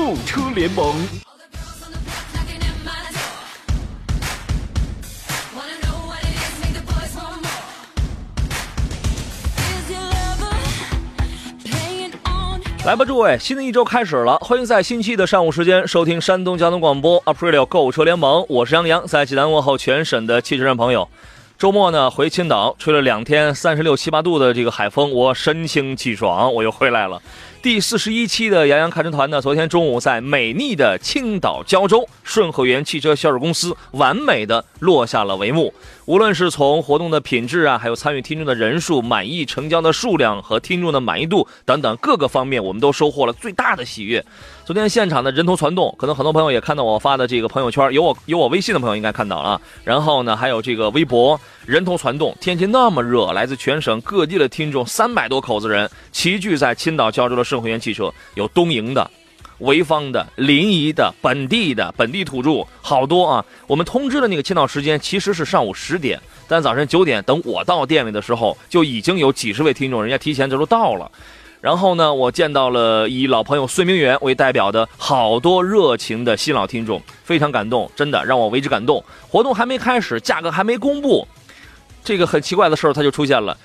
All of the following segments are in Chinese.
购车联盟。来吧，诸位，新的一周开始了，欢迎在星期一的上午时间收听山东交通广播 Aprilio 购车联盟，我是杨洋，在济南问候全省的汽车人朋友。周末呢，回青岛吹了两天三十六七八度的这个海风，我神清气爽，我又回来了。第四十一期的杨洋看车团呢，昨天中午在美丽的青岛胶州顺和源汽车销售公司完美的落下了帷幕。无论是从活动的品质啊，还有参与听众的人数、满意成交的数量和听众的满意度等等各个方面，我们都收获了最大的喜悦。昨天现场的人头攒动，可能很多朋友也看到我发的这个朋友圈，有我有我微信的朋友应该看到了。然后呢，还有这个微博人头攒动。天气那么热，来自全省各地的听众三百多口子人齐聚在青岛胶州的盛汇源汽车，有东营的、潍坊的、临沂的、本地的本地土著，好多啊。我们通知的那个签到时间其实是上午十点，但早晨九点等我到店里的时候，就已经有几十位听众，人家提前就都到了。然后呢，我见到了以老朋友孙明远为代表的好多热情的新老听众，非常感动，真的让我为之感动。活动还没开始，价格还没公布，这个很奇怪的事儿它就出现了。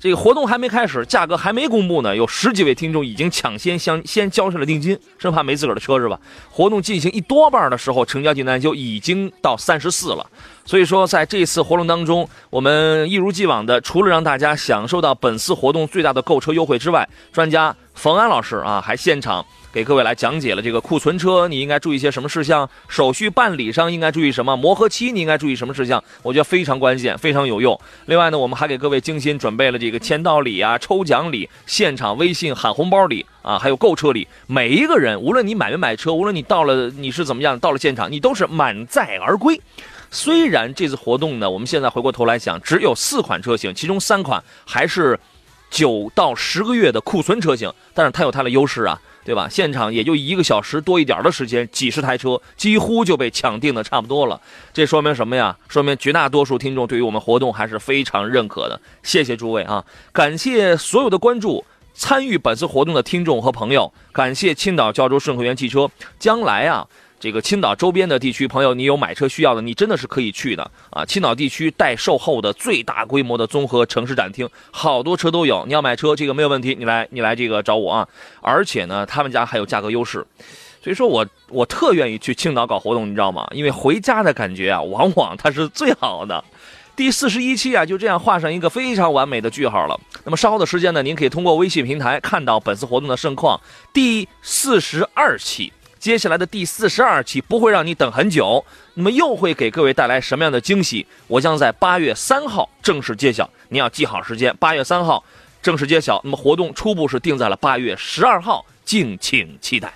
这个活动还没开始，价格还没公布呢，有十几位听众已经抢先相先交上了定金，生怕没自个儿的车是吧？活动进行一多半的时候，成交订单就已经到三十四了。所以说，在这次活动当中，我们一如既往的，除了让大家享受到本次活动最大的购车优惠之外，专家冯安老师啊，还现场。给各位来讲解了这个库存车你应该注意些什么事项，手续办理上应该注意什么，磨合期你应该注意什么事项，我觉得非常关键，非常有用。另外呢，我们还给各位精心准备了这个签到礼啊、抽奖礼、现场微信喊红包礼啊，还有购车礼。每一个人，无论你买没买车，无论你到了你是怎么样，到了现场你都是满载而归。虽然这次活动呢，我们现在回过头来想，只有四款车型，其中三款还是九到十个月的库存车型，但是它有它的优势啊。对吧？现场也就一个小时多一点的时间，几十台车几乎就被抢定的差不多了。这说明什么呀？说明绝大多数听众对于我们活动还是非常认可的。谢谢诸位啊！感谢所有的关注、参与本次活动的听众和朋友，感谢青岛胶州顺和源汽车。将来啊。这个青岛周边的地区朋友，你有买车需要的，你真的是可以去的啊！青岛地区待售后的最大规模的综合城市展厅，好多车都有。你要买车，这个没有问题，你来你来这个找我啊！而且呢，他们家还有价格优势，所以说我我特愿意去青岛搞活动，你知道吗？因为回家的感觉啊，往往它是最好的。第四十一期啊，就这样画上一个非常完美的句号了。那么稍后的时间呢，您可以通过微信平台看到本次活动的盛况。第四十二期。接下来的第四十二期不会让你等很久，那么又会给各位带来什么样的惊喜？我将在八月三号正式揭晓，您要记好时间，八月三号正式揭晓。那么活动初步是定在了八月十二号，敬请期待。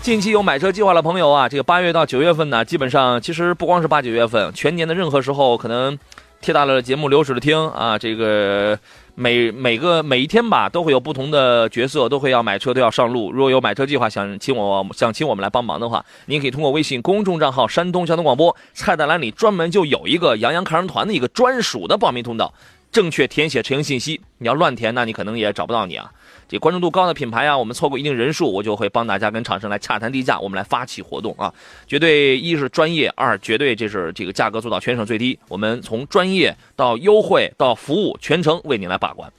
近期有买车计划的朋友啊，这个八月到九月份呢，基本上其实不光是八九月份，全年的任何时候可能，贴大了节目流水的听啊，这个。每每个每一天吧，都会有不同的角色，都会要买车，都要上路。如果有买车计划，想请我想请我们来帮忙的话，您可以通过微信公众账号“山东交通广播”，菜单栏里专门就有一个杨洋看人团的一个专属的报名通道，正确填写车型信息。你要乱填，那你可能也找不到你啊。这关注度高的品牌啊，我们错过一定人数，我就会帮大家跟厂商来洽谈低价，我们来发起活动啊。绝对一是专业，二绝对这是这个价格做到全省最低。我们从专业到优惠到服务，全程为您来把关。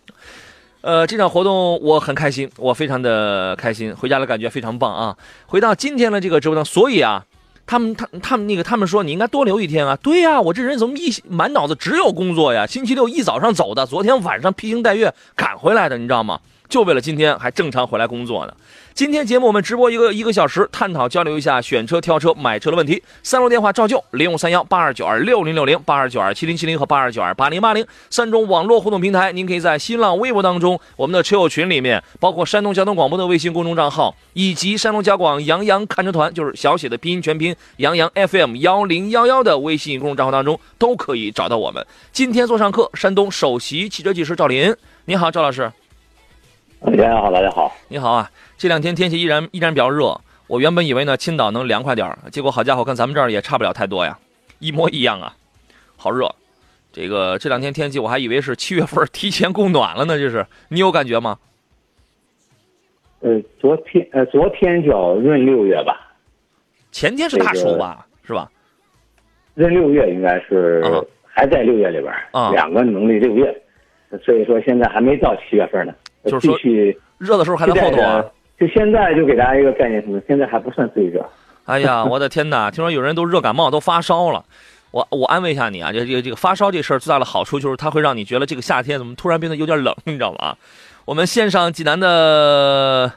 呃，这场活动我很开心，我非常的开心，回家的感觉非常棒啊。回到今天的这个直播当所以啊，他们他他们那个他们说你应该多留一天啊。对呀，我这人怎么一满脑子只有工作呀？星期六一早上走的，昨天晚上披星戴月赶回来的，你知道吗？就为了今天还正常回来工作呢。今天节目我们直播一个一个小时，探讨交流一下选车、挑车、买车的问题。三路电话照旧：零五三幺八二九二六零六零、八二九二七零七零和八二九二八零八零。三种网络互动平台，您可以在新浪微博当中、我们的车友群里面，包括山东交通广播的微信公众账号，以及山东交广杨洋看车团，就是小写的拼音全拼杨洋 FM 幺零幺幺的微信公众账号当中，都可以找到我们。今天做上课，山东首席汽车技师赵林，你好，赵老师。大家好，大家好，你好啊！这两天天气依然依然比较热，我原本以为呢青岛能凉快点儿，结果好家伙，跟咱们这儿也差不了太多呀，一模一样啊，好热！这个这两天天气我还以为是七月份提前供暖了呢，这是你有感觉吗？呃，昨天呃昨天叫闰六月吧，前天是大暑吧，是吧？闰六月应该是还在六月里边啊，两个农历六月，所以说现在还没到七月份呢。就是说，热的时候还能后躲啊！就现在就给大家一个概念，什么？现在还不算最热。哎呀，我的天哪！听说有人都热感冒，都发烧了。我我安慰一下你啊，这这个这个发烧这事儿最大的好处就是它会让你觉得这个夏天怎么突然变得有点冷，你知道吗？我们线上济南的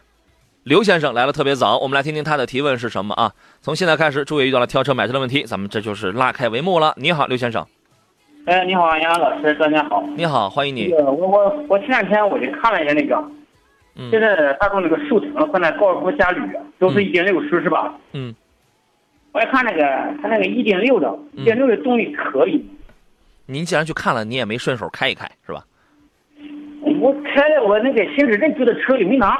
刘先生来了特别早，我们来听听他的提问是什么啊？从现在开始，诸位遇到了挑车买车的问题，咱们这就是拉开帷幕了。你好，刘先生。哎，你好，杨老师，大家好。你好，欢迎你。我我我前两天我就看了一下那个，嗯，现在大众那个速腾和那高尔夫嘉旅都是一点六升是吧？嗯。我一看那个，它那个一点六的，一点六的动力可以。您既然去看了，你也没顺手开一开是吧？我开了，我那个行驶证就在车里没拿。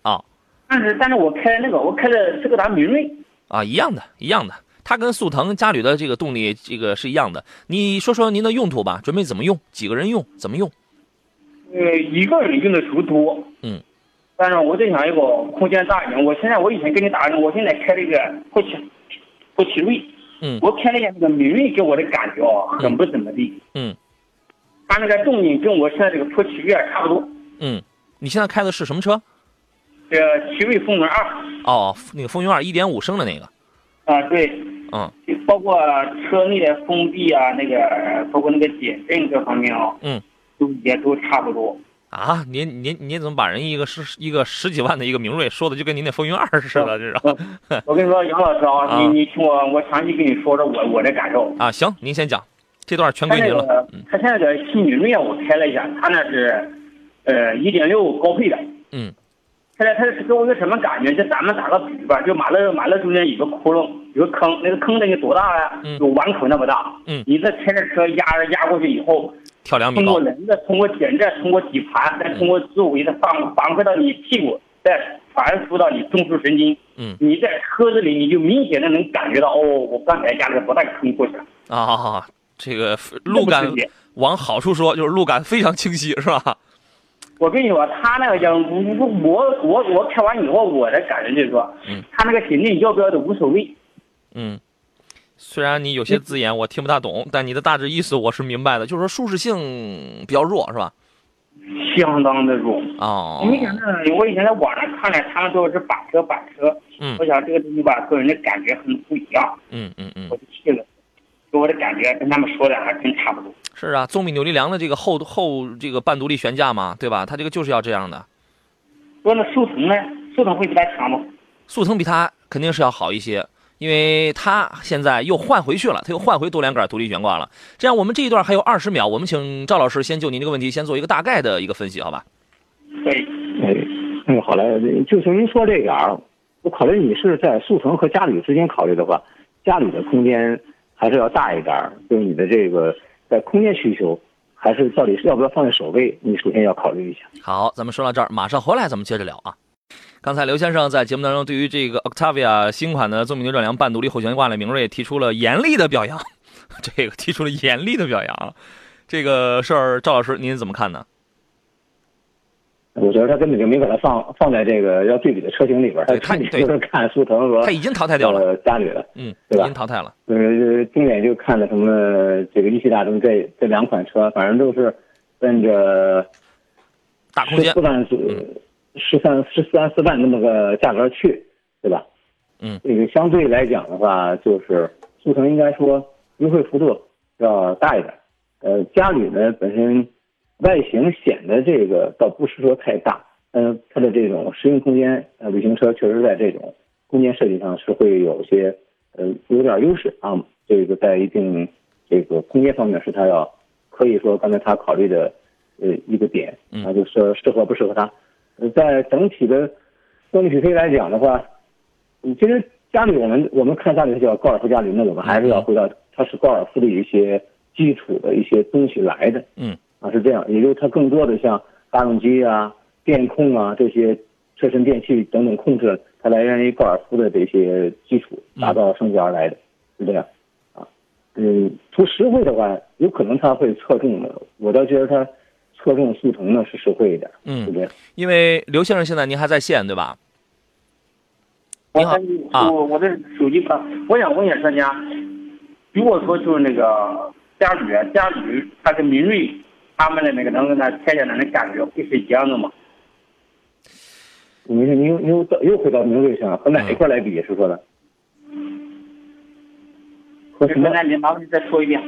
啊。但是但是我开那个，我开的斯柯达明锐。啊，一样的，一样的。它跟速腾、嘉旅的这个动力，这个是一样的。你说说您的用途吧，准备怎么用？几个人用？怎么用？呃，一个人用的时候多。嗯。但是我在想一个空间大一点。我现在我以前跟你打的，我现在开这个博奇博奇锐。嗯。我开了一下那个明锐，给我的感觉啊，很不怎么地。嗯。它那个动力跟我现在这个普奇锐差不多。嗯。你现在开的是什么车？这奇瑞风云二。哦，那个风云二一点五升的那个。啊，对。嗯，包括车内的封闭啊，那个包括那个减震各方面啊，嗯，都也都差不多。啊，您您您怎么把人一个十一个十几万的一个明锐说的就跟您那风云二似的？这是。我跟你说，杨老师啊，你你听我，我详细跟你说说我我的感受。啊，行，您先讲，这段全归您了。他现在的新明锐啊，我开了一下，他那是，呃，一点六高配的。嗯。现在他是给我一个什么感觉？就咱们打个比方，就马路马路中间有个窟窿，有个坑，那个坑得有多大呀？有碗口那么大。嗯。你这开着车压着压过去以后，跳两米通过轮子，通过减震，通过底盘，再通过周围的反反馈到你屁股，再传输到你中枢神经。嗯。你在车子里，你就明显的能感觉到，哦，我刚才压了个多大坑过去了。啊，这个路感往好处说，就是路感非常清晰，是吧？我跟你说，他那个叫我我我我开完以后，我的感觉就是说，嗯，他那个行李要不要都无所谓。嗯，虽然你有些字眼我听不大懂，但你的大致意思我是明白的，就是说舒适性比较弱，是吧？相当的弱哦。你想那？我以前在网上看了，他们都是板车板车。嗯。我想这个东西吧，个人的感觉很不一样。嗯嗯嗯。我就去了，给我的感觉跟他们说的还真差不多。是啊，纵臂扭力梁的这个后后这个半独立悬架嘛，对吧？它这个就是要这样的。说那速腾呢？速腾会比它强吗？速腾比它肯定是要好一些，因为它现在又换回去了，它又换回多连杆独立悬挂了。这样，我们这一段还有二十秒，我们请赵老师先就您这个问题先做一个大概的一个分析，好吧？对，哎，嗯，好嘞，就是您说这点儿，我考虑你是在速腾和嘉旅之间考虑的话，家旅的空间还是要大一点儿，就是你的这个。在空间需求，还是到底是要不要放在首位？你首先要考虑一下。好，咱们说到这儿，马上回来咱们接着聊啊。刚才刘先生在节目当中对于这个 Octavia 新款的纵臂扭转梁半独立后悬挂的明锐提出了严厉的表扬，这个提出了严厉的表扬，这个事儿赵老师您怎么看呢？我觉得他根本就没把它放放在这个要对比的车型里边，他就是看速腾和他已经淘汰掉了嘉旅了，嗯，对吧？已经淘汰了。呃，重点就看的什么这个一汽大众这这两款车，反正都是奔着大空间四万四十三十三四万那么个价格去，对吧？嗯，这个相对来讲的话，就是速腾应该说优惠幅度要大一点，呃，家旅呢本身。外形显得这个倒不是说太大，嗯，它的这种实用空间，呃，旅行车确实在这种空间设计上是会有些呃有点优势啊。这个在一定这个空间方面是它要可以说刚才他考虑的呃一个点，啊就说适合不适合它。在整体的动力匹配来讲的话，其实家里我们我们看家里叫高尔夫家里，那我们还是要回到它是高尔夫的一些基础的一些东西来的。嗯，啊是这样，也就是它更多的像发动机啊、电控啊这些车身电器等等控制，它来源于高尔夫的这些基础打造升级而来的，是这样。啊，嗯，图实惠的话，有可能它会侧重的，我倒觉得它。侧重速腾呢是实惠一点，嗯，对不对？因为刘先生现在您还在线对吧？你好啊，我我的手机吧，我想问一下专家，如果说就是那个嘉旅，嘉旅它跟明锐他们的那个能跟它贴下来的感觉会是一样的吗？你你又又又回到明锐上，和哪一块来比是说的？和什么？你麻烦你再说一遍。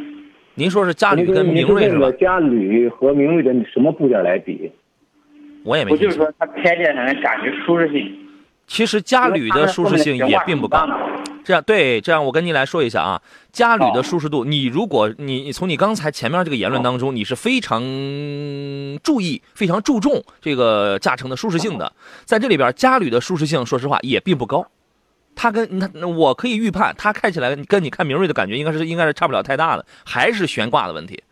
您说是嘉旅跟明锐是吧？嘉旅和明锐的什么部件来比？我也没。我就是说，它开起来感觉舒适性。其实嘉旅的舒适性也并不高。这样对，这样我跟您来说一下啊，嘉旅的舒适度，你如果你从你刚才前面这个言论当中，你是非常注意、非常注重这个驾乘的舒适性的，在这里边，嘉旅的舒适性，说实话也并不高。它跟它，我可以预判，它开起来跟你看明锐的感觉应该是应该是差不了太大的，还是悬挂的问题。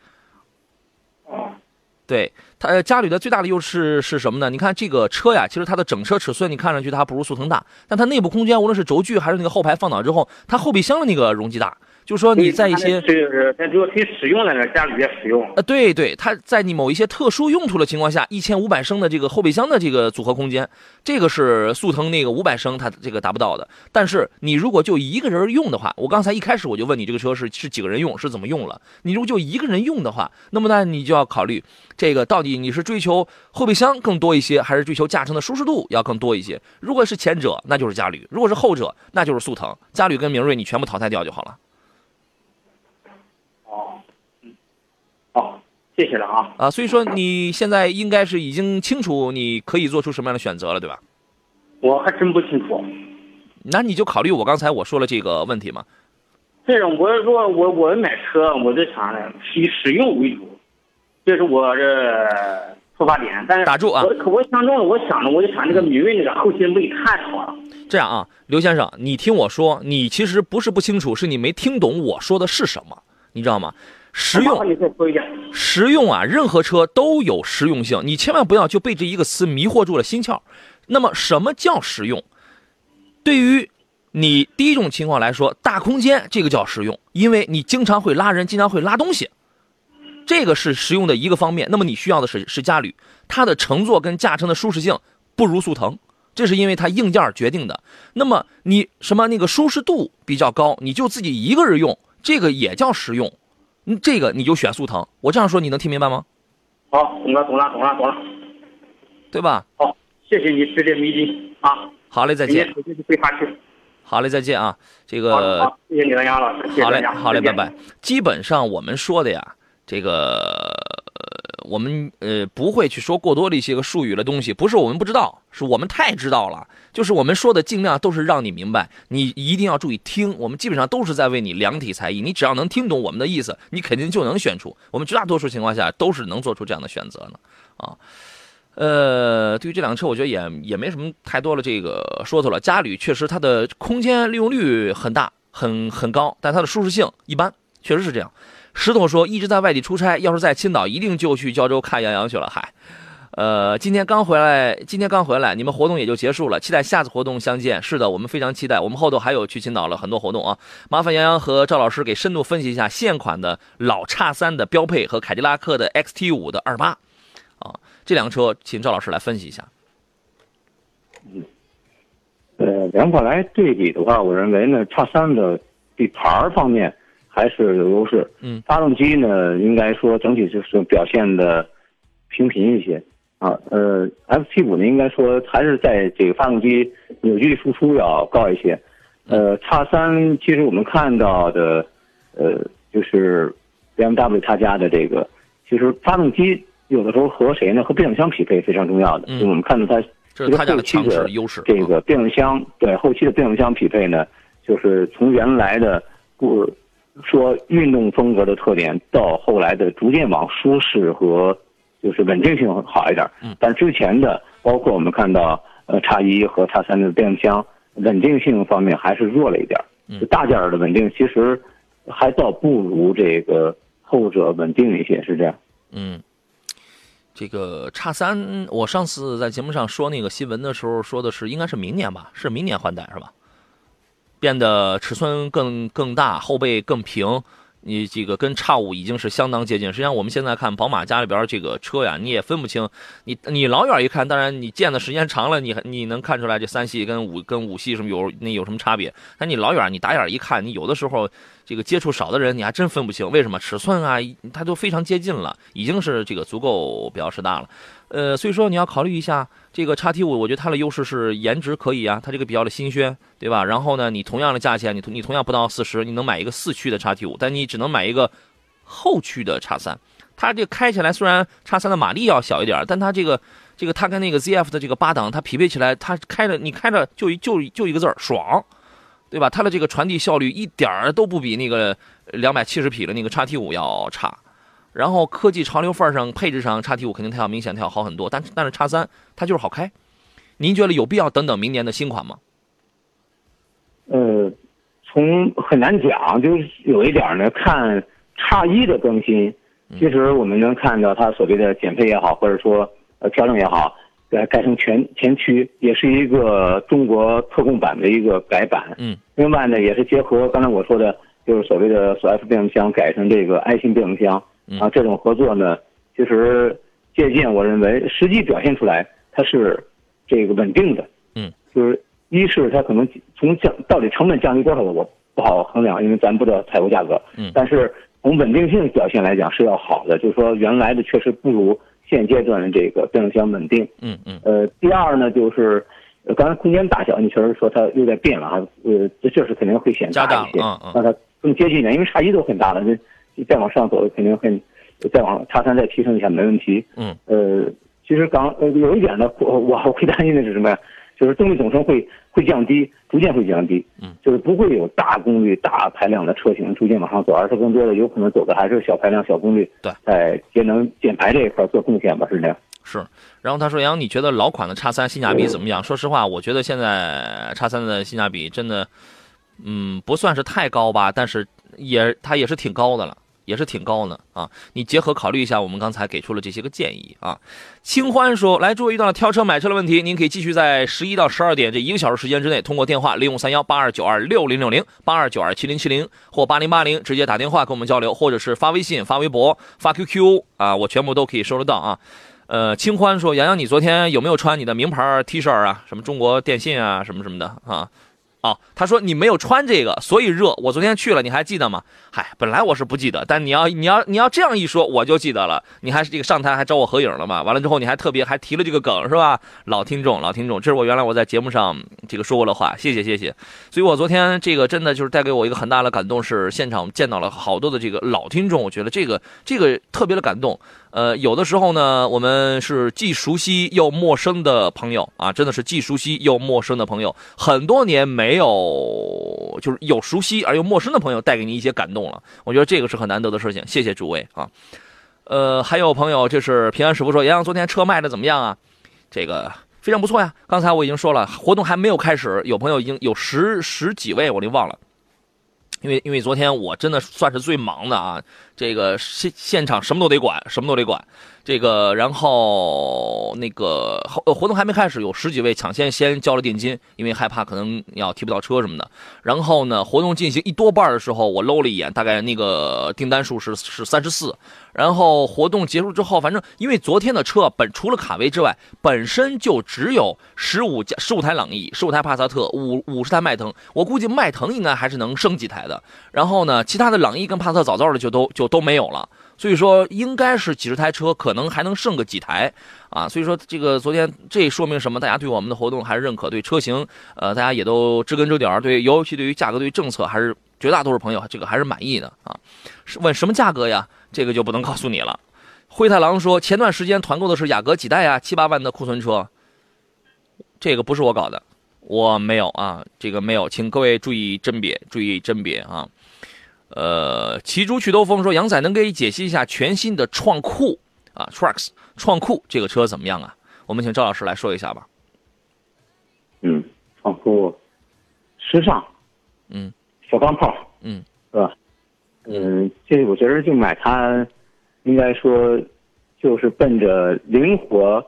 对它，嘉旅的最大的优势是什么呢？你看这个车呀，其实它的整车尺寸你看上去它不如速腾大，但它内部空间无论是轴距还是那个后排放倒之后，它后备箱的那个容积大。就是说你在一些，是它主要可以使用的呢，家里边使用。呃，对对，它在你某一些特殊用途的情况下，一千五百升的这个后备箱的这个组合空间，这个是速腾那个五百升它这个达不到的。但是你如果就一个人用的话，我刚才一开始我就问你这个车是是几个人用，是怎么用了？你如果就一个人用的话，那么呢你就要考虑这个到底你是追求后备箱更多一些，还是追求驾乘的舒适度要更多一些？如果是前者，那就是嘉旅；如果是后者，那就是速腾。嘉旅跟明锐你全部淘汰掉就好了。谢谢了啊啊，所以说你现在应该是已经清楚你可以做出什么样的选择了，对吧？我还真不清楚。那你就考虑我刚才我说了这个问题嘛。这种我是说我我买车我就想呢以使用为主，这是我这出发点。但是打住啊！我可我相中了，我想着我就想这个米锐那个后期没看好了。这样啊，刘先生，你听我说，你其实不是不清楚，是你没听懂我说的是什么，你知道吗？实用，实用啊！任何车都有实用性，你千万不要就被这一个词迷惑住了心窍。那么，什么叫实用？对于你第一种情况来说，大空间这个叫实用，因为你经常会拉人，经常会拉东西，这个是实用的一个方面。那么你需要的是是嘉旅，它的乘坐跟驾乘的舒适性不如速腾，这是因为它硬件决定的。那么你什么那个舒适度比较高，你就自己一个人用，这个也叫实用。嗯，这个你就选速腾。我这样说你能听明白吗？好，懂了，懂了，懂了，懂了，对吧？好，谢谢你指点迷津啊！好嘞，再见。好嘞，再见啊！这个，谢谢你了，杨老师。好嘞，好嘞，拜拜。基本上我们说的呀，这个。我们呃不会去说过多的一些个术语的东西，不是我们不知道，是我们太知道了。就是我们说的尽量都是让你明白，你一定要注意听。我们基本上都是在为你量体裁衣，你只要能听懂我们的意思，你肯定就能选出。我们绝大多数情况下都是能做出这样的选择的啊。呃，对于这辆车，我觉得也也没什么太多的这个说头了。嘉旅确实它的空间利用率很大，很很高，但它的舒适性一般，确实是这样。石头说：“一直在外地出差，要是在青岛，一定就去胶州看杨洋去了。”嗨，呃，今天刚回来，今天刚回来，你们活动也就结束了，期待下次活动相见。是的，我们非常期待，我们后头还有去青岛了很多活动啊。麻烦杨洋和赵老师给深度分析一下现款的老叉三的标配和凯迪拉克的 XT 五的二八，啊，这辆车，请赵老师来分析一下。嗯，呃，两款来对比的话，我认为呢，叉三的底盘方面。还是有优势，嗯，发动机呢，应该说整体就是表现的平平一些，啊，呃，F 七五呢，应该说还是在这个发动机扭矩输出要高一些，呃，叉三其实我们看到的，呃，就是 BMW 他家的这个，其实发动机有的时候和谁呢？和变速箱匹配非常重要的。嗯，我们看到它这是他家的优势。这个变速箱对后期的变速箱匹配呢，就是从原来的不说运动风格的特点，到后来的逐渐往舒适和就是稳定性好一点。嗯，但之前的包括我们看到呃叉一和叉三的变速箱稳定性方面还是弱了一点。嗯，大件儿的稳定其实还倒不如这个后者稳定一些，是这样。嗯。这个叉三，我上次在节目上说那个新闻的时候，说的是应该是明年吧，是明年换代是吧？变得尺寸更更大，后背更平。你这个跟叉五已经是相当接近。实际上，我们现在看宝马家里边这个车呀，你也分不清。你你老远一看，当然你见的时间长了，你你能看出来这三系跟五跟五系什么有那有什么差别。但你老远你打眼一看，你有的时候这个接触少的人，你还真分不清为什么尺寸啊，它都非常接近了，已经是这个足够表示大了。呃，所以说你要考虑一下这个叉 T 五，我觉得它的优势是颜值可以啊，它这个比较的新鲜，对吧？然后呢，你同样的价钱，你你同样不到四十，你能买一个四驱的叉 T 五，但你只能买一个后驱的叉三。它这个开起来虽然叉三的马力要小一点，但它这个这个它跟那个 ZF 的这个八档，它匹配起来，它开着你开着就就就一个字儿爽，对吧？它的这个传递效率一点儿都不比那个两百七十匹的那个叉 T 五要差。然后科技潮流范儿上，配置上，叉 T 五肯定它要明显它要好很多，但但是叉三它就是好开。您觉得有必要等等明年的新款吗？呃，从很难讲，就是有一点呢，看叉一的更新，其实我们能看到它所谓的减配也好，或者说呃调整也好，改改成全前驱，也是一个中国特供版的一个改版。嗯。另外呢，也是结合刚才我说的，就是所谓的索 F 变速箱改成这个 i 型变速箱。啊，这种合作呢，其实借鉴，我认为实际表现出来它是这个稳定的。嗯，就是一是它可能从降到底成本降低多少，我不好衡量，因为咱不知道采购价格。嗯，但是从稳定性表现来讲是要好的，就是说原来的确实不如现阶段的这个变速箱稳定。嗯嗯。呃，第二呢，就是刚才空间大小，你确实说它又在变了啊。呃，这确实肯定会显大一些，让它更接近一点，因为差异都很大了。这再往上走肯定很，再往叉三再提升一下没问题。嗯，呃，其实刚呃有一点呢，我我会担心的是什么呀？就是动力总成会会降低，逐渐会降低。嗯，就是不会有大功率、大排量的车型逐渐往上走，而是更多的有可能走的还是小排量、小功率。对，在节能减排这一块做贡献吧，是这样。是。然后他说：“杨，你觉得老款的叉三性价比怎么样？”说实话，我觉得现在叉三的性价比真的，嗯，不算是太高吧，但是也它也是挺高的了。也是挺高的啊！你结合考虑一下，我们刚才给出了这些个建议啊。清欢说：“来，诸位遇到了挑车买车的问题，您可以继续在十一到十二点这一个小时时间之内，通过电话零五三幺八二九二六零六零八二九二七零七零或八零八零直接打电话跟我们交流，或者是发微信、发微博、发 QQ 啊，我全部都可以收得到啊。”呃，清欢说：“洋洋，你昨天有没有穿你的名牌 T 恤啊？什么中国电信啊，什么什么的啊？”哦，他说你没有穿这个，所以热。我昨天去了，你还记得吗？嗨，本来我是不记得，但你要你要你要这样一说，我就记得了。你还是这个上台还找我合影了嘛？完了之后你还特别还提了这个梗是吧？老听众，老听众，这是我原来我在节目上这个说过的话，谢谢谢谢。所以我昨天这个真的就是带给我一个很大的感动，是现场见到了好多的这个老听众，我觉得这个这个特别的感动。呃，有的时候呢，我们是既熟悉又陌生的朋友啊，真的是既熟悉又陌生的朋友，很多年没有，就是有熟悉而又陌生的朋友带给你一些感动了，我觉得这个是很难得的事情，谢谢诸位啊。呃，还有朋友，这是平安师傅说，杨洋昨天车卖的怎么样啊？这个非常不错呀。刚才我已经说了，活动还没有开始，有朋友已经有十十几位，我就忘了。因为因为昨天我真的算是最忙的啊，这个现现场什么都得管，什么都得管。这个，然后那个活动还没开始，有十几位抢先先交了定金，因为害怕可能要提不到车什么的。然后呢，活动进行一多半的时候，我搂了一眼，大概那个订单数是是三十四。然后活动结束之后，反正因为昨天的车本除了卡威之外，本身就只有十五加、十五台朗逸、十五台帕萨特、五五十台迈腾。我估计迈腾应该还是能升几台的。然后呢，其他的朗逸跟帕萨特早早的就都就都没有了。所以说，应该是几十台车，可能还能剩个几台啊。所以说，这个昨天这说明什么？大家对我们的活动还是认可，对车型，呃，大家也都知根知底儿。对，尤其对于价格、对于政策，还是绝大多数朋友这个还是满意的啊。问什么价格呀？这个就不能告诉你了。灰太狼说，前段时间团购的是雅阁几代啊？七八万的库存车，这个不是我搞的，我没有啊，这个没有，请各位注意甄别，注意甄别啊。呃，骑猪去兜风说，杨仔能给你解析一下全新的创酷啊，Trucks 创酷这个车怎么样啊？我们请赵老师来说一下吧。嗯，创酷，时尚，嗯，小钢炮，嗯，是吧？嗯，这我觉得就买它，应该说就是奔着灵活、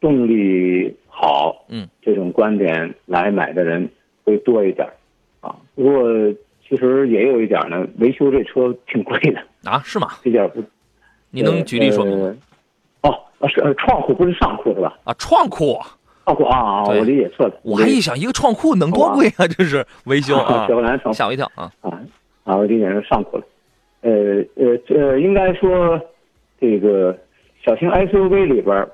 动力好，嗯，这种观点来买的人会多一点啊。不过其实也有一点呢，维修这车挺贵的啊，是吗？这点不，你能举例说明吗？哦，是创酷不是上酷是吧？啊，创酷。创酷啊啊！我理解错了。我还一想，一个创酷能多贵啊？这是维修啊，吓我一跳啊！啊啊！我理解成上酷了。呃呃呃，应该说，这个小型 SUV 里边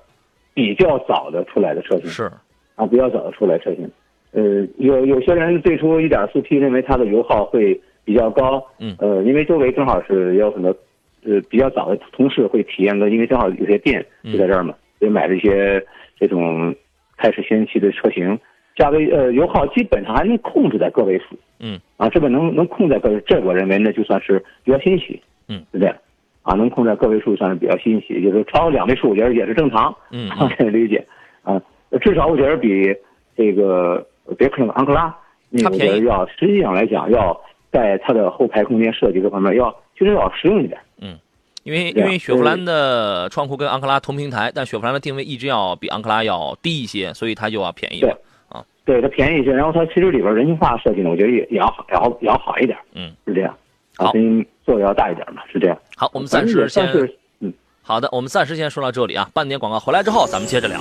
比较早的出来的车型是啊，比较早的出来车型。呃，有有些人最初一点四 T 认为它的油耗会比较高，嗯，呃，因为周围正好是也有很多呃比较早的同事会体验的，因为正好有些店就在这儿嘛，所以买了一些这种。开始先期的车型，价位呃油耗基本上还能控制在个位数，嗯，啊这个能能控在个，这我认为呢就算是比较欣喜，嗯，对不对，啊能控在个位数算是比较欣喜，就是超两位数我觉得也是正常，嗯，可以理解，啊至少我觉得比这个别克的昂克拉，那个我觉得要实际上来讲要在它的后排空间设计各方面要其实要实用一点，嗯。因为因为雪佛兰的创酷跟昂克拉同平台，但雪佛兰的定位一直要比昂克拉要低一些，所以它就要便宜了啊。对，它便宜一些，然后它其实里边人性化设计呢，我觉得也也要好，也要也要好一点。嗯，是这样。好，做的要大一点嘛，是这样。好，我们暂时先嗯，好的，我们暂时先说到这里啊。半点广告回来之后，咱们接着聊。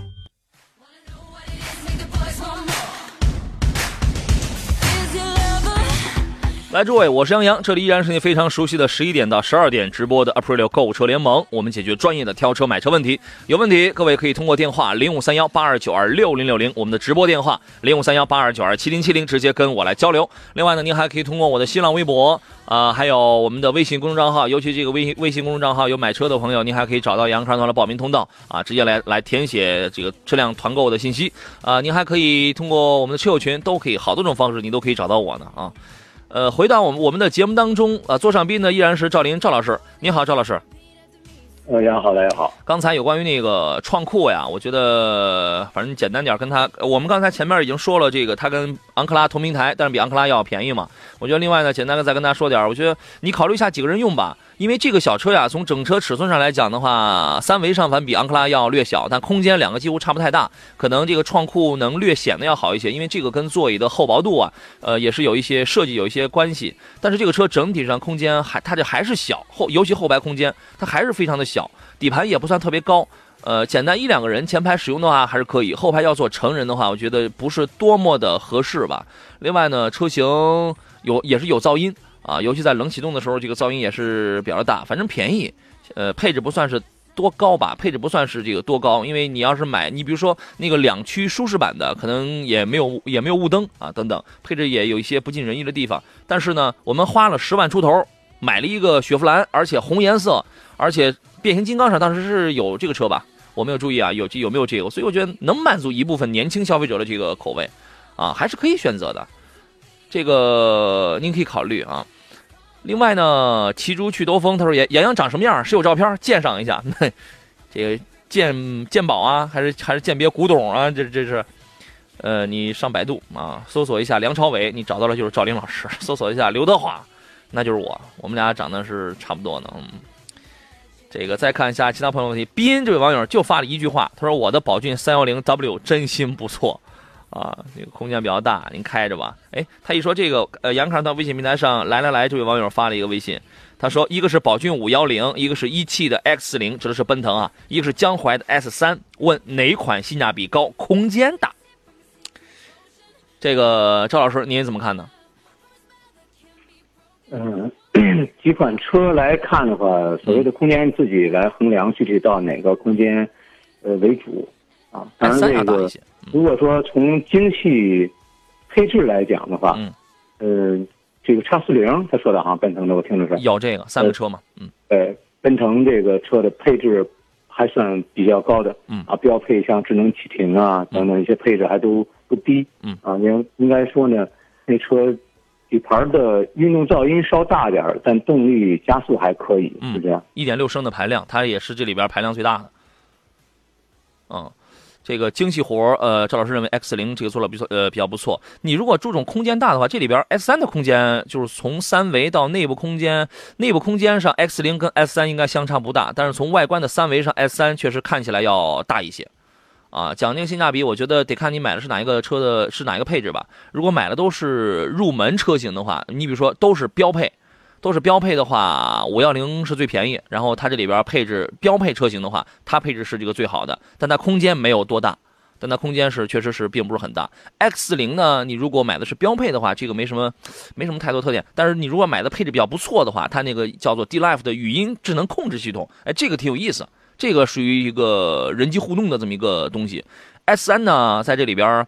来，诸位，我是杨洋，这里依然是你非常熟悉的十一点到十二点直播的 Aprilio 购物车联盟。我们解决专业的挑车买车问题，有问题各位可以通过电话零五三幺八二九二六零六零，我们的直播电话零五三幺八二九二七零七零，直接跟我来交流。另外呢，您还可以通过我的新浪微博啊，还有我们的微信公众账号，尤其这个微信微信公众账号有买车的朋友，您还可以找到杨康团的报名通道啊，直接来来填写这个车辆团购的信息啊。您还可以通过我们的车友群，都可以好多种方式，你都可以找到我呢啊。呃，回到我们我们的节目当中啊，座上宾呢依然是赵林赵老师，你好，赵老师。呃，杨好，大家好。刚才有关于那个创酷呀，我觉得反正简单点，跟他我们刚才前面已经说了，这个他跟昂克拉同平台，但是比昂克拉要便宜嘛。我觉得另外呢，简单的再跟大家说点，我觉得你考虑一下几个人用吧。因为这个小车呀，从整车尺寸上来讲的话，三维上反比昂克拉要略小，但空间两个几乎差不太大。可能这个创酷能略显得要好一些，因为这个跟座椅的厚薄度啊，呃，也是有一些设计有一些关系。但是这个车整体上空间还它这还是小后，尤其后排空间它还是非常的小，底盘也不算特别高。呃，简单一两个人前排使用的话还是可以，后排要做成人的话，我觉得不是多么的合适吧。另外呢，车型有也是有噪音。啊，尤其在冷启动的时候，这个噪音也是比较大。反正便宜，呃，配置不算是多高吧，配置不算是这个多高。因为你要是买，你比如说那个两驱舒适版的，可能也没有也没有雾灯啊，等等，配置也有一些不尽人意的地方。但是呢，我们花了十万出头买了一个雪佛兰，而且红颜色，而且变形金刚上当时是有这个车吧？我没有注意啊，有有没有这个？所以我觉得能满足一部分年轻消费者的这个口味，啊，还是可以选择的。这个您可以考虑啊。另外呢，骑猪去兜风，他说杨杨洋长什么样？是有照片鉴赏一下。这个鉴鉴宝啊，还是还是鉴别古董啊？这这是，呃，你上百度啊，搜索一下梁朝伟，你找到了就是赵林老师；搜索一下刘德华，那就是我。我们俩长得是差不多的。嗯，这个再看一下其他朋友问题。斌这位网友就发了一句话，他说：“我的宝骏三幺零 W 真心不错。”啊，这个空间比较大，您开着吧。哎，他一说这个，呃，杨康到微信平台上来来来，这位网友发了一个微信，他说一个是宝骏五幺零，一个是一汽的 X 零，指的是奔腾啊，一个是江淮的 S 三，问哪款性价比高，空间大？这个赵老师您怎么看呢？嗯，几款车来看的话，所谓的空间自己来衡量，具体到哪个空间，呃为主啊。当然这个，如果说从精细配置来讲的话，嗯，呃，这个叉四零他说的哈，奔腾的我听着是有这个三个车嘛，嗯，呃，奔腾这个车的配置还算比较高的，嗯啊，标配像智能启停啊等等一些配置还都不低，嗯啊，应应该说呢，那车。底盘的运动噪音稍大点儿，但动力加速还可以，是这样。一点六升的排量，它也是这里边排量最大的。嗯，这个精细活呃，赵老师认为 X 零这个做的比较呃比较不错。你如果注重空间大的话，这里边 S 三的空间就是从三维到内部空间，内部空间上 X 零跟 S 三应该相差不大，但是从外观的三维上，S 三确实看起来要大一些。啊，讲那个性价比，我觉得得看你买的是哪一个车的，是哪一个配置吧。如果买的都是入门车型的话，你比如说都是标配，都是标配的话，五幺零是最便宜。然后它这里边配置标配车型的话，它配置是这个最好的，但它空间没有多大，但它空间是确实是并不是很大。X 零呢，你如果买的是标配的话，这个没什么没什么太多特点。但是你如果买的配置比较不错的话，它那个叫做 D Life 的语音智能控制系统，哎，这个挺有意思。这个属于一个人机互动的这么一个东西，S 三呢，在这里边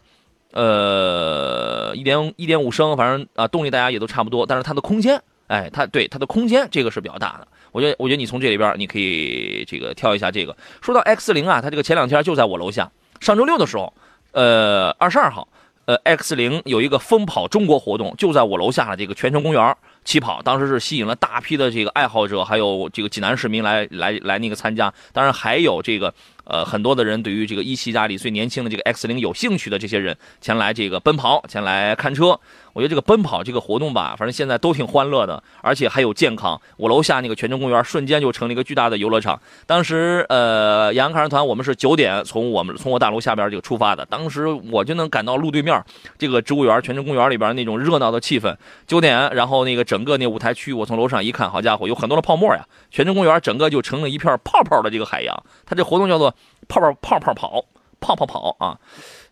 呃，一点一点五升，反正啊，动力大家也都差不多，但是它的空间，哎，它对它的空间这个是比较大的。我觉得，我觉得你从这里边你可以这个挑一下这个。说到 X 零啊，它这个前两天就在我楼下，上周六的时候，呃，二十二号，呃，X 零有一个疯跑中国活动，就在我楼下的这个泉城公园。起跑当时是吸引了大批的这个爱好者，还有这个济南市民来来来那个参加，当然还有这个。呃，很多的人对于这个一汽家里最年轻的这个 X 零有兴趣的这些人前来这个奔跑，前来看车。我觉得这个奔跑这个活动吧，反正现在都挺欢乐的，而且还有健康。我楼下那个泉城公园瞬间就成了一个巨大的游乐场。当时，呃，阳阳看人团我们是九点从我们从我大楼下边这个出发的，当时我就能感到路对面这个植物园泉城公园里边那种热闹的气氛。九点，然后那个整个那舞台区，我从楼上一看，好家伙，有很多的泡沫呀！泉城公园整个就成了一片泡泡的这个海洋。它这活动叫做。泡泡泡泡跑，泡泡跑啊！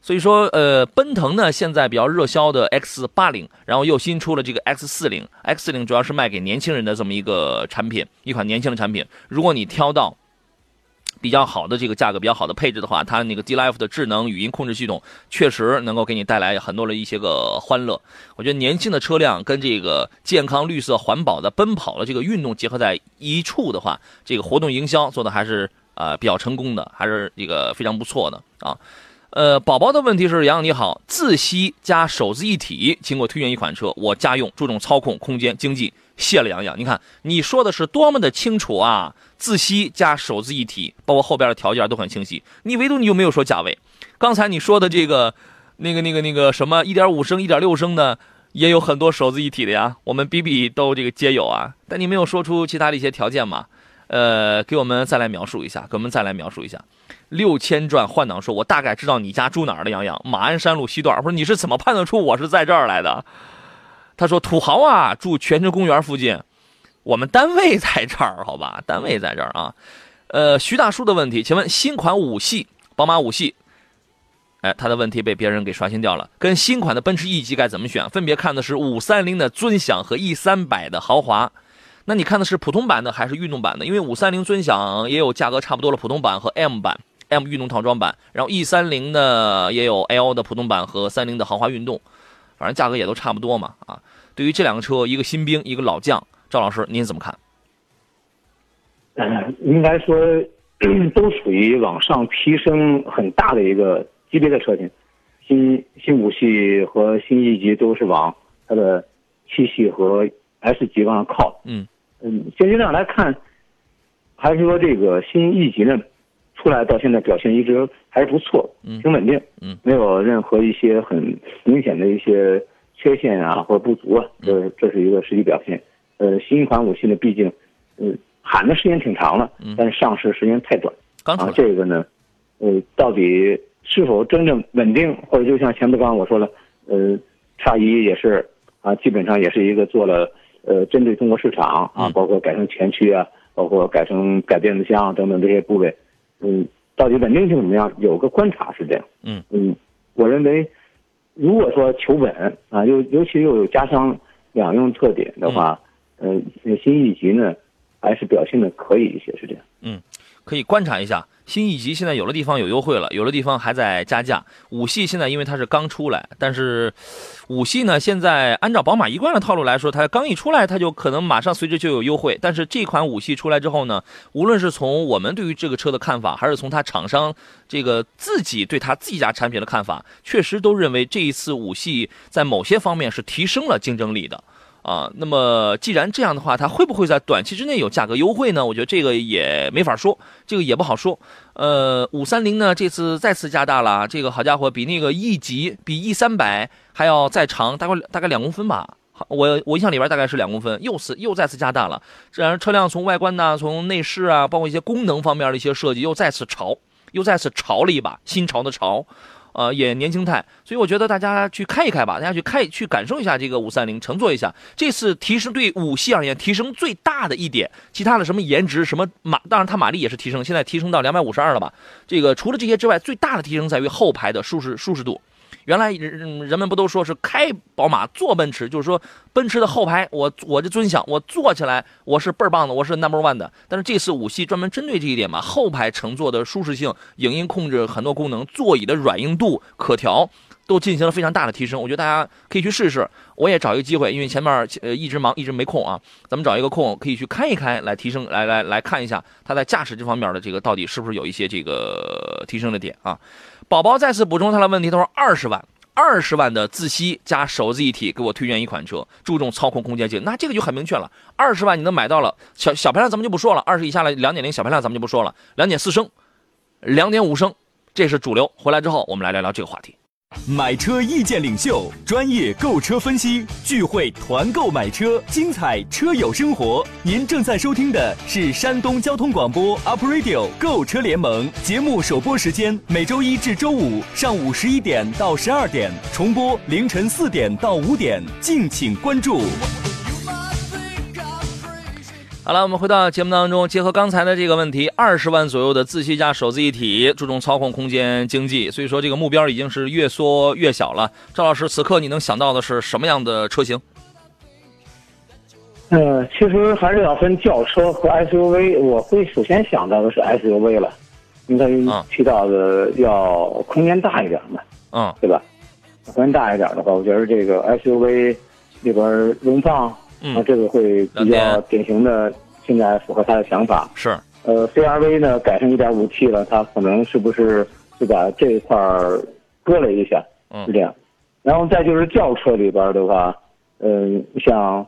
所以说，呃，奔腾呢现在比较热销的 X 八零，然后又新出了这个 X 四零，X 四零主要是卖给年轻人的这么一个产品，一款年轻的产品。如果你挑到比较好的这个价格、比较好的配置的话，它那个 D Life 的智能语音控制系统确实能够给你带来很多的一些个欢乐。我觉得年轻的车辆跟这个健康、绿色、环保的奔跑的这个运动结合在一处的话，这个活动营销做的还是。啊，比较成功的，还是一个非常不错的啊。呃，宝宝的问题是：杨你好，自吸加手自一体，请给我推荐一款车，我家用，注重操控、空间、经济。谢了，杨洋。你看你说的是多么的清楚啊！自吸加手自一体，包括后边的条件都很清晰。你唯独你就没有说价位。刚才你说的这个，那个、那个、那个什么，一点五升、一点六升的，也有很多手自一体的呀。我们比比都这个皆有啊，但你没有说出其他的一些条件嘛？呃，给我们再来描述一下，给我们再来描述一下。六千转换挡说：“我大概知道你家住哪儿了，杨洋，马鞍山路西段。不是，你是怎么判断出我是在这儿来的？”他说：“土豪啊，住泉城公园附近，我们单位在这儿，好吧，单位在这儿啊。”呃，徐大叔的问题，请问新款五系宝马五系，哎，他的问题被别人给刷新掉了。跟新款的奔驰 E 级该怎么选？分别看的是五三零的尊享和 E 三百的豪华。那你看的是普通版的还是运动版的？因为五三零尊享也有价格差不多的普通版和 M 版，M 运动套装版，然后 E 三零呢也有 L 的普通版和三零的豪华运动，反正价格也都差不多嘛。啊，对于这两个车，一个新兵，一个老将，赵老师您怎么看？嗯，应该说 都属于往上提升很大的一个级别的车型，新新五系和新一级都是往它的七系和。S 级往上靠，嗯。嗯，现阶段来看，还是说这个新一级呢，出来到现在表现一直还是不错，嗯，挺稳定，嗯，没有任何一些很明显的一些缺陷啊或者不足啊，这这是一个实际表现。呃，新款武器呢，毕竟，嗯，喊的时间挺长了，但是上市时间太短，刚出这个呢，呃，到底是否真正稳定，或者就像前面刚刚我说了，呃，差一也是啊，基本上也是一个做了呃，针对中国市场啊，包括改成前驱啊，包括改成改变速箱等等这些部位，嗯，到底稳定性怎么样？有个观察是这样。嗯嗯，我认为，如果说求稳啊，尤尤其又有加强两用特点的话，呃，新一级呢，还是表现的可以一些，是这样。嗯，可以观察一下。新一级现在有的地方有优惠了，有的地方还在加价。五系现在因为它是刚出来，但是五系呢，现在按照宝马一贯的套路来说，它刚一出来，它就可能马上随之就有优惠。但是这款五系出来之后呢，无论是从我们对于这个车的看法，还是从它厂商这个自己对它自己家产品的看法，确实都认为这一次五系在某些方面是提升了竞争力的。啊，那么既然这样的话，它会不会在短期之内有价格优惠呢？我觉得这个也没法说，这个也不好说。呃，五三零呢，这次再次加大了，这个好家伙，比那个 E 级比 E 三百还要再长，大概大概两公分吧。我我印象里边大概是两公分，又是又再次加大了。这然车辆从外观呢，从内饰啊，包括一些功能方面的一些设计，又再次潮，又再次潮了一把，新潮的潮。呃，也年轻态，所以我觉得大家去开一开吧，大家去开去感受一下这个五三零，乘坐一下。这次提升对五系而言提升最大的一点，其他的什么颜值什么马，当然它马力也是提升，现在提升到两百五十二了吧？这个除了这些之外，最大的提升在于后排的舒适舒适度。原来人人们不都说是开宝马坐奔驰，就是说奔驰的后排，我我就尊享，我坐起来我是倍儿棒的，我是 number one 的。但是这次五系专门针对这一点嘛，后排乘坐的舒适性、影音控制很多功能、座椅的软硬度可调，都进行了非常大的提升。我觉得大家可以去试试，我也找一个机会，因为前面呃一直忙一直没空啊，咱们找一个空可以去开一开，来提升来来来看一下它在驾驶这方面的这个到底是不是有一些这个提升的点啊。宝宝再次补充他的问题，他说二十万，二十万的自吸加手自一体，给我推荐一款车，注重操控空间性，那这个就很明确了。二十万你能买到了小小排量，咱们就不说了，二十以下的两点零小排量咱们就不说了，两点四升，两点五升，这是主流。回来之后我们来聊聊这个话题。买车意见领袖，专业购车分析，聚会团购买车，精彩车友生活。您正在收听的是山东交通广播 Up Radio 购车联盟节目，首播时间每周一至周五上午十一点到十二点，重播凌晨四点到五点，敬请关注。好了，我们回到节目当中，结合刚才的这个问题，二十万左右的自吸加手自一体，注重操控空间经济，所以说这个目标已经是越缩越小了。赵老师，此刻你能想到的是什么样的车型？呃，其实还是要分轿车和 SUV，我会首先想到的是 SUV 了，因为它提到的要空间大一点嘛，嗯，对吧？空间大一点的话，我觉得这个 SUV 里边荣放。嗯，这个会比较典型的，现在符合他的想法。是，呃，CRV 呢改成 1.5T 了，它可能是不是就把这一块儿割了一下？嗯，是这样。然后再就是轿车里边的话，呃，像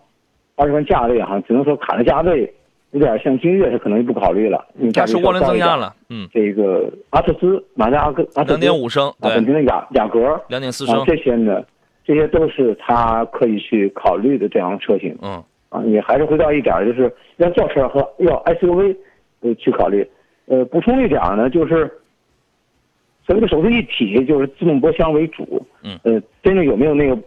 二十万价位哈，只能说卡的价位有点像君越，它可能就不考虑了，因为它是涡轮增压了。嗯，这个阿特兹、马自达、阿特两点五升，啊，本田的雅雅阁两点四升，这些呢。这些都是他可以去考虑的这样的车型。嗯，啊，你还是回到一点，就是要轿车和要 SUV，呃，去考虑。呃，补充一点呢，就是所谓的手自一体，就是自动波箱为主。嗯。呃，真正有没有那个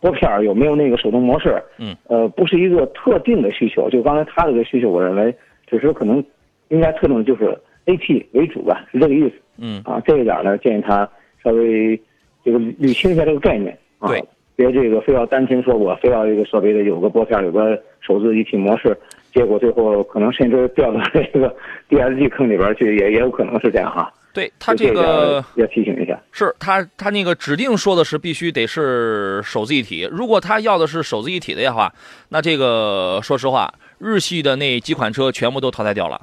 拨片有没有那个手动模式？嗯。呃，不是一个特定的需求。就刚才他这个需求，我认为只是可能应该特定的就是 AT 为主吧，是这个意思。嗯。啊，这一点呢，建议他稍微这个捋清一下这个概念。对，别这个非要单听说我非要一个所谓的有个拨片有个手自一体模式，结果最后可能甚至掉到这个 DSG 坑里边去，也也有可能是这样哈。对他这个要提醒一下，是他他那个指定说的是必须得是手自一体，如果他要的是手自一体的话，那这个说实话，日系的那几款车全部都淘汰掉了。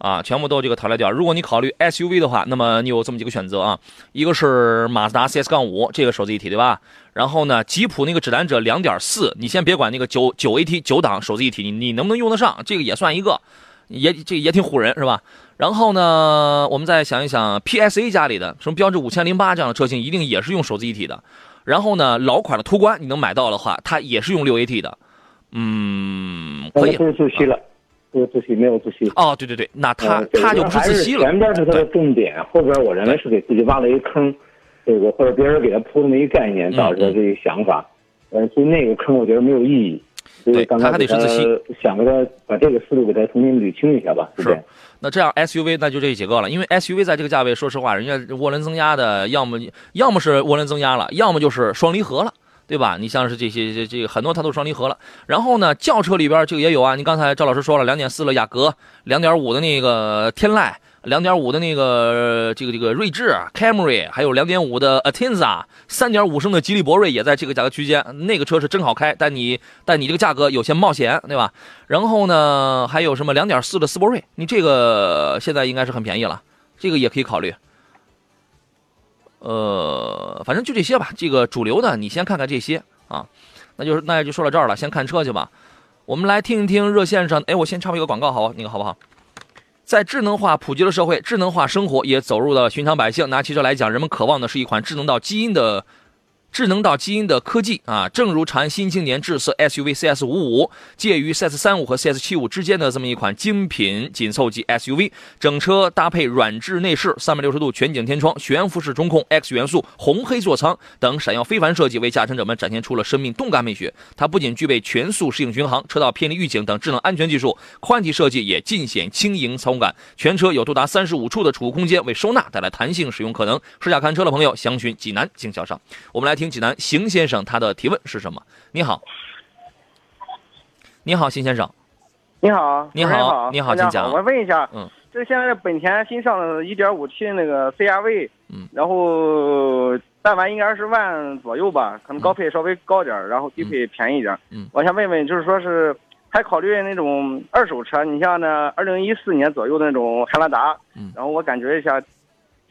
啊，全部都这个淘汰掉。如果你考虑 SUV 的话，那么你有这么几个选择啊，一个是马自达 CS 杠五，这个手自一体对吧？然后呢，吉普那个指南者两点四，你先别管那个九九 AT 九档手自一体，你你能不能用得上？这个也算一个，也这也挺唬人是吧？然后呢，我们再想一想，PSA 家里的什么标致五千零八这样的车型，一定也是用手自一体的。然后呢，老款的途观你能买到的话，它也是用六 AT 的。嗯，可以。不是自吸了。没有自吸没有自吸。哦，对对对，那他呃对它就不是自吸了。前边是他的重点，后边我认为是给自己挖了一个坑，这个或者别人给他铺那么一概念，导致他这个想法。呃，所以那个坑我觉得没有意义。对以刚才它还得是自吸想给他把这个思路给他重新捋清一下吧，是？那这样 SUV 那就这几个了，因为 SUV 在这个价位，说实话，人家涡轮增压的，要么要么是涡轮增压了，要么就是双离合了。对吧？你像是这些这这个很多它都是双离合了，然后呢，轿车里边这个也有啊。你刚才赵老师说了，两点四的雅阁，两点五的那个天籁，两点五的那个这个这个锐志、Camry，还有两点五的 Atenza，三点五升的吉利博瑞也在这个价格区间。那个车是真好开，但你但你这个价格有些冒险，对吧？然后呢，还有什么两点四的斯铂瑞，你这个现在应该是很便宜了，这个也可以考虑。呃，反正就这些吧。这个主流的，你先看看这些啊。那就是那就说到这儿了，先看车去吧。我们来听一听热线上，哎，我先插播一个广告，好，那个好不好？在智能化普及的社会，智能化生活也走入了寻常百姓。拿汽车来讲，人们渴望的是一款智能到基因的。智能到基因的科技啊，正如长安新青年智色 SUV CS 五五，介于 CS 三五和 CS 七五之间的这么一款精品紧凑级 SUV，整车搭配软质内饰，三百六十度全景天窗，悬浮式中控，X 元素红黑座舱等闪耀非凡设计，为驾乘者们展现出了生命动感美学。它不仅具备全速适应巡航、车道偏离预警等智能安全技术，宽体设计也尽显轻盈操控感。全车有多达三十五处的储物空间，为收纳带来弹性使用可能。试驾看车的朋友，详询济南经销商。我们来。听济南邢先生他的提问是什么？你好，你好，邢先生，你好，你好，你好，请讲。我问一下，嗯，这现在本田新上的 1.5T 的那个 CRV，嗯，然后办完应该二十万左右吧，可能高配稍微高点然后低配便宜点嗯，我想问问，就是说是还考虑那种二手车？你像那二零一四年左右的那种汉兰达，嗯，然后我感觉一下。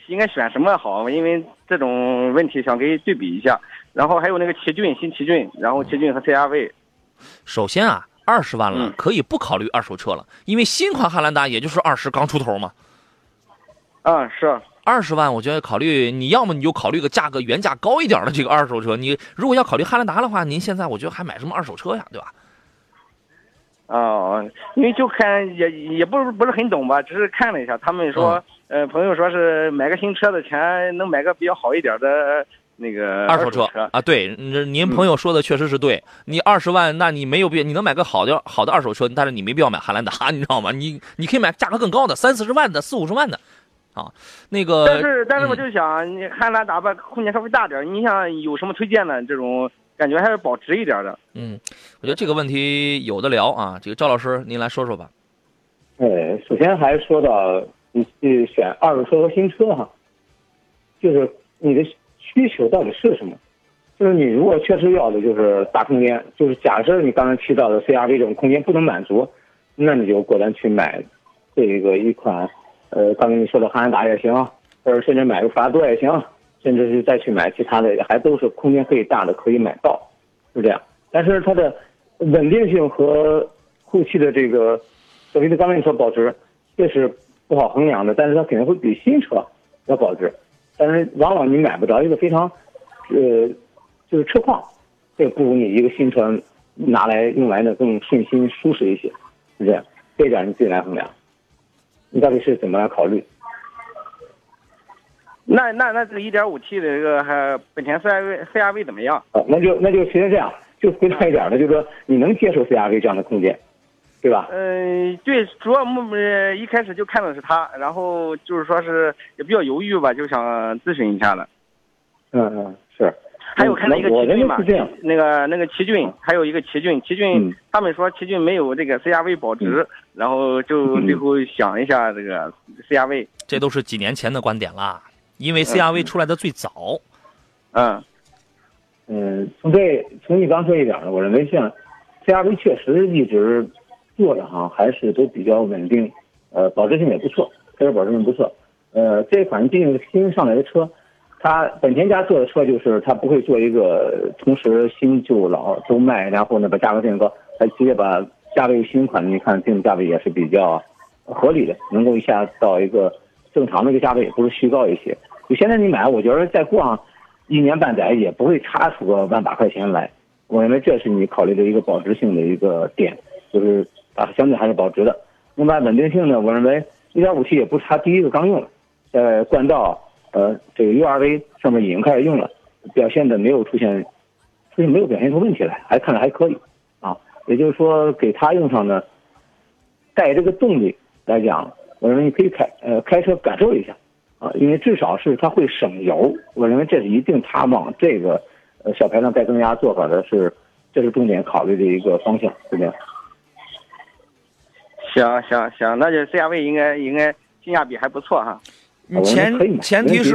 应该选什么好？因为这种问题想给对比一下。然后还有那个奇骏，新奇骏，然后奇骏和 CRV。首先啊，二十万了，嗯、可以不考虑二手车了，因为新款汉兰达也就是二十刚出头嘛。啊，是二十万，我觉得考虑你要么你就考虑个价格原价高一点的这个二手车。你如果要考虑汉兰达的话，您现在我觉得还买什么二手车呀，对吧？哦，因为就看也也不是不是很懂吧，只是看了一下。他们说，嗯、呃，朋友说是买个新车的钱能买个比较好一点的那个二手车啊。对，您朋友说的确实是对。你二十万，那你没有必要，你能买个好的好的二手车，但是你没必要买汉兰达，你知道吗？你你可以买价格更高的，三四十万的，四五十万的，啊，那个。但是但是我就想，你汉兰达吧，空间稍微大点，你想有什么推荐的这种？感觉还是保值一点的。嗯，我觉得这个问题有的聊啊。这个赵老师，您来说说吧。呃，首先还是说到你去选二手车和新车哈，就是你的需求到底是什么？就是你如果确实要的就是大空间，就是假设你刚才提到的 CRV 这种空间不能满足，那你就果断去买这个一款，呃，刚才你说的汉兰达也行，或者甚至买个法拉多也行。甚至是再去买其他的，还都是空间可以大的，可以买到，是这样。但是它的稳定性和后期的这个，所谓的刚才你说保值，这是不好衡量的。但是它肯定会比新车要保值，但是往往你买不着一个非常，呃，就是车况，这不如你一个新车拿来用来的更顺心舒适一些，是这样。这点你自己来衡量，你到底是怎么来考虑？那那那这个一点五 T 的这个还本田 CRV CRV 怎么样？啊，那就那就其实这样，就回答一点呢，就是说你能接受 CRV 这样的空间，对吧？嗯、呃，对，主要目呃一开始就看的是它，然后就是说是也比较犹豫吧，就想咨询一下了。嗯嗯，是。还有看到一个奇骏嘛，这样那个那个奇骏，还有一个奇骏，奇骏、嗯、他们说奇骏没有这个 CRV 保值，嗯、然后就最后想一下这个 CRV。这都是几年前的观点啦。因为 CRV 出来的最早，嗯，嗯，从这从你刚说一点呢，我认为像 CRV 确实一直做的哈，还是都比较稳定，呃，保值性也不错，开车保值性不错。呃，这款毕竟是新上来的车，它本田家做的车就是它不会做一个同时新旧老都卖，然后呢把价格定高，它直接把价位新款你看定价位也是比较合理的，能够一下到一个正常的一个价位，也不是虚高一些。就现在你买，我觉得再过上一年半载也不会差出个万把块钱来。我认为这是你考虑的一个保值性的一个点，就是啊，相对还是保值的。另外稳定性呢，我认为一点五 T 也不是它第一个刚用了，在冠道呃这个 URV 上面已经开始用了，表现的没有出现，出现没有表现出问题来，还看着还可以啊。也就是说给它用上呢，带这个动力来讲，我认为你可以开呃开车感受一下啊，因为至少是它会省油，我认为这是一定它往这个呃小排量带增压做法的是，这是重点考虑的一个方向，对不对？行行行，那就 CRV 应该应该性价比还不错哈。前前提是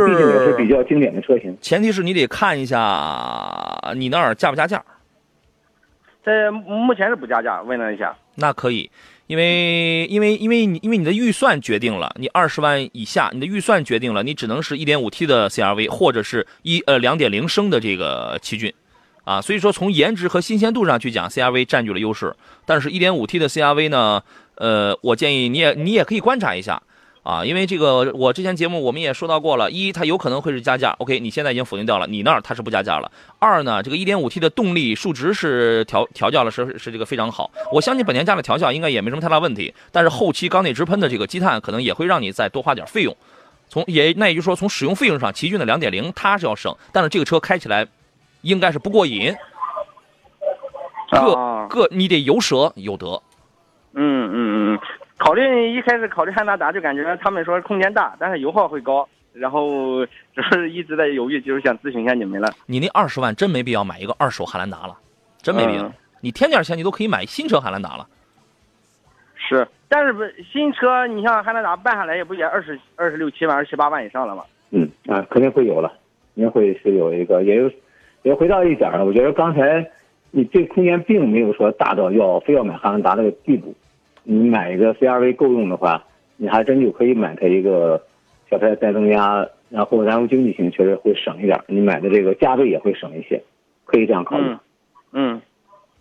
是比较经典的车型，前提是你得看一下你那儿加不加价。在目前是不加价，问了一下。那可以，因为因为因为你因为你的预算决定了，你二十万以下，你的预算决定了，你只能是一点五 T 的 CRV 或者是一呃两点零升的这个奇骏，啊，所以说从颜值和新鲜度上去讲，CRV 占据了优势，但是一点五 T 的 CRV 呢？呃，我建议你也你也可以观察一下，啊，因为这个我之前节目我们也说到过了，一它有可能会是加价，OK，你现在已经否定掉了，你那儿它是不加价了。二呢，这个 1.5T 的动力数值是调调教了，是是这个非常好，我相信本田家的调教应该也没什么太大问题。但是后期缸内直喷的这个积碳可能也会让你再多花点费用，从也那也就是说从使用费用上，奇骏的2.0它是要省，但是这个车开起来应该是不过瘾，各各你得有舍有得。嗯嗯嗯，考虑一开始考虑汉兰达，就感觉他们说空间大，但是油耗会高，然后就是一直在犹豫，就是想咨询一下你们了。你那二十万真没必要买一个二手汉兰达了，真没必要。你添点钱，你都可以买新车汉兰达了。是，但是不新车，你像汉兰达办下来也不也二十二十六七万、二十七八万以上了吗？嗯啊，肯定会有了，肯定会是有一个，也有也回到一点了。我觉得刚才你这空间并没有说大到要非要买汉兰达那个地步。你买一个 CRV 够用的话，你还真就可以买它一个小排带增压，然后燃油经济性确实会省一点，你买的这个价位也会省一些，可以这样考虑。嗯，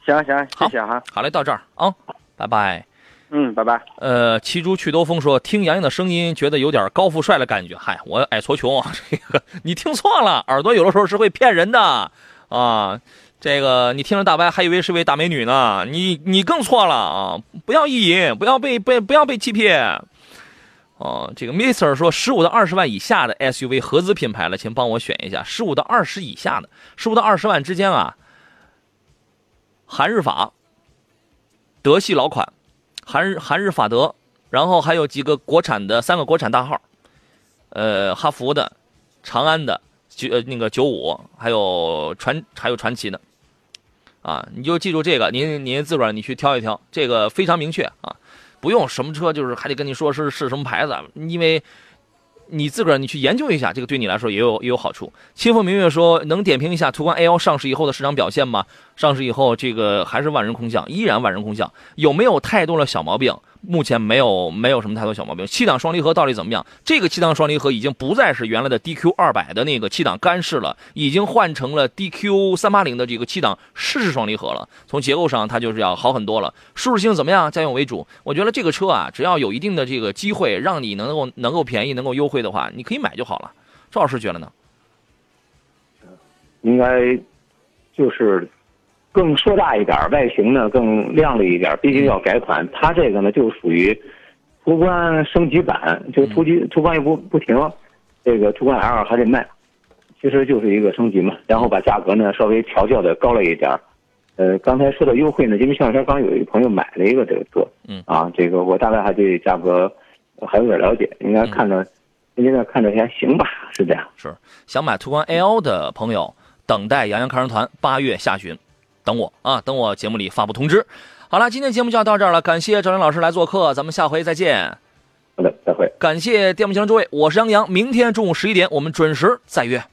行行，谢谢哈。好嘞，到这儿啊，拜拜。嗯，拜拜。呃，骑猪去兜风说听杨洋的声音觉得有点高富帅的感觉。嗨，我矮矬穷，这个你听错了，耳朵有的时候是会骗人的啊。这个你听着大白还以为是位大美女呢，你你更错了啊！不要意淫，不要被被不要被欺骗。哦，这个 Mister 说十五到二十万以下的 SUV 合资品牌了，请帮我选一下。十五到二十以下的，十五到二十万之间啊，韩日法、德系老款，韩日韩日法德，然后还有几个国产的三个国产大号，呃，哈弗的、长安的、九呃那个九五，还有传还有传奇的。啊，你就记住这个，您您自个儿你去挑一挑，这个非常明确啊，不用什么车，就是还得跟你说是是什么牌子，因为你自个儿你去研究一下，这个对你来说也有也有好处。清风明月说，能点评一下途观 L 上市以后的市场表现吗？上市以后，这个还是万人空巷，依然万人空巷，有没有太多的小毛病？目前没有没有什么太多小毛病。七档双离合到底怎么样？这个七档双离合已经不再是原来的 DQ 二百的那个七档干式了，已经换成了 DQ 三八零的这个七档湿式双离合了。从结构上，它就是要好很多了。舒适性怎么样？家用为主。我觉得这个车啊，只要有一定的这个机会，让你能够能够便宜、能够优惠的话，你可以买就好了。赵老师觉得呢？应该就是。更硕大一点，外形呢更亮丽一点，毕竟要改款。它这个呢就属于途观升级版，就途观途观又不不停，这个途观 L 还得卖，其实就是一个升级嘛。然后把价格呢稍微调教的高了一点。呃，刚才说的优惠呢，因为前两天刚有一个朋友买了一个这个车，嗯啊，这个我大概还对价格还有点了解，应该看着现在看着还行吧，是这样。是想买途观 L 的朋友，等待杨洋看车团八月下旬。等我啊，等我节目里发布通知。好了，今天节目就要到这儿了，感谢赵林老师来做客，咱们下回再见。好的，再会。感谢电幕前的诸位，我是杨洋，明天中午十一点我们准时再约。